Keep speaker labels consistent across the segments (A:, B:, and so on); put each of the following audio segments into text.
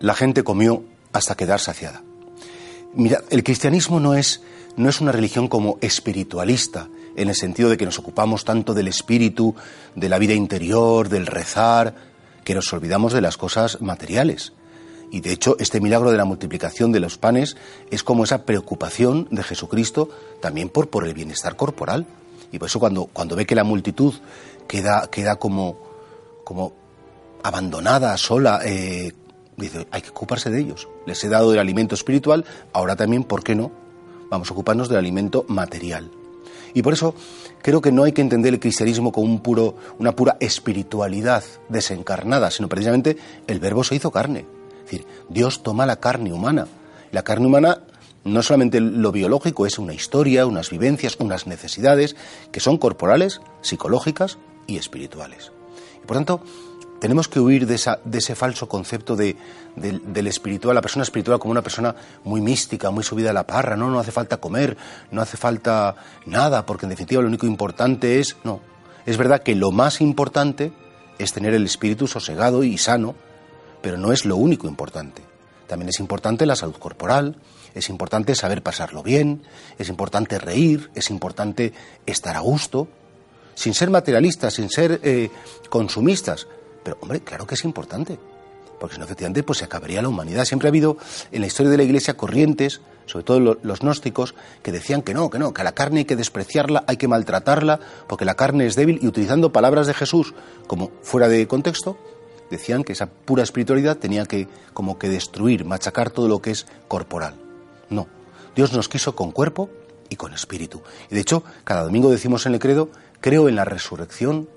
A: La gente comió hasta quedar saciada. Mira, el cristianismo no es, no es una religión como espiritualista, en el sentido de que nos ocupamos tanto del espíritu, de la vida interior, del rezar, que nos olvidamos de las cosas materiales. Y de hecho, este milagro de la multiplicación de los panes es como esa preocupación de Jesucristo también por, por el bienestar corporal. Y por eso cuando, cuando ve que la multitud queda, queda como, como abandonada, sola, eh, dice, hay que ocuparse de ellos. Les he dado del alimento espiritual, ahora también, ¿por qué no? Vamos a ocuparnos del alimento material. Y por eso creo que no hay que entender el cristianismo como un puro, una pura espiritualidad desencarnada, sino precisamente el verbo se hizo carne. Es decir, Dios toma la carne humana. La carne humana no solamente lo biológico, es una historia, unas vivencias, unas necesidades que son corporales, psicológicas y espirituales. Y por tanto, tenemos que huir de, esa, de ese falso concepto de, del espiritual, la persona espiritual como una persona muy mística, muy subida a la parra, no, no hace falta comer, no hace falta nada, porque en definitiva lo único importante es, no, es verdad que lo más importante es tener el espíritu sosegado y sano, pero no es lo único importante. También es importante la salud corporal, es importante saber pasarlo bien, es importante reír, es importante estar a gusto, sin ser materialistas, sin ser eh, consumistas, pero, hombre, claro que es importante, porque si no, efectivamente, pues se acabaría la humanidad. Siempre ha habido en la historia de la Iglesia corrientes, sobre todo los gnósticos, que decían que no, que no, que a la carne hay que despreciarla, hay que maltratarla, porque la carne es débil, y utilizando palabras de Jesús como fuera de contexto, decían que esa pura espiritualidad tenía que como que destruir, machacar todo lo que es corporal. No, Dios nos quiso con cuerpo y con espíritu. Y de hecho, cada domingo decimos en el credo, creo en la resurrección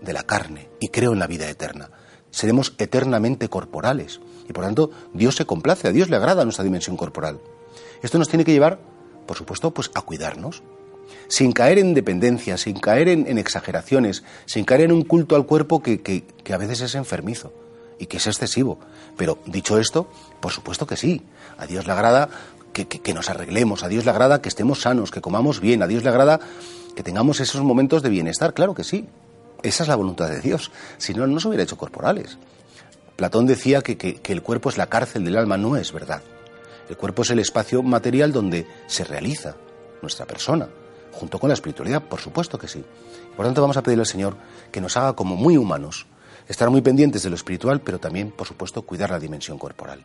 A: de la carne y creo en la vida eterna. Seremos eternamente corporales y por tanto Dios se complace, a Dios le agrada nuestra dimensión corporal. Esto nos tiene que llevar, por supuesto, pues a cuidarnos, sin caer en dependencia, sin caer en, exageraciones, sin caer en un culto al cuerpo que, que, a veces es enfermizo y que es excesivo. Pero dicho esto, por supuesto que sí, a Dios le agrada que, que, nos arreglemos, a Dios le agrada que estemos sanos, que comamos bien, a Dios le agrada que tengamos esos momentos de bienestar, claro que sí. Esa es la voluntad de Dios. Si no, no se hubiera hecho corporales. Platón decía que, el cuerpo es la cárcel del alma, no es verdad. El cuerpo es el espacio material donde se realiza nuestra persona, junto con la espiritualidad, por supuesto que sí. Por tanto, vamos a pedirle al Señor que nos haga como muy humanos, estar muy pendientes de lo espiritual, pero también, por supuesto, cuidar la dimensión corporal.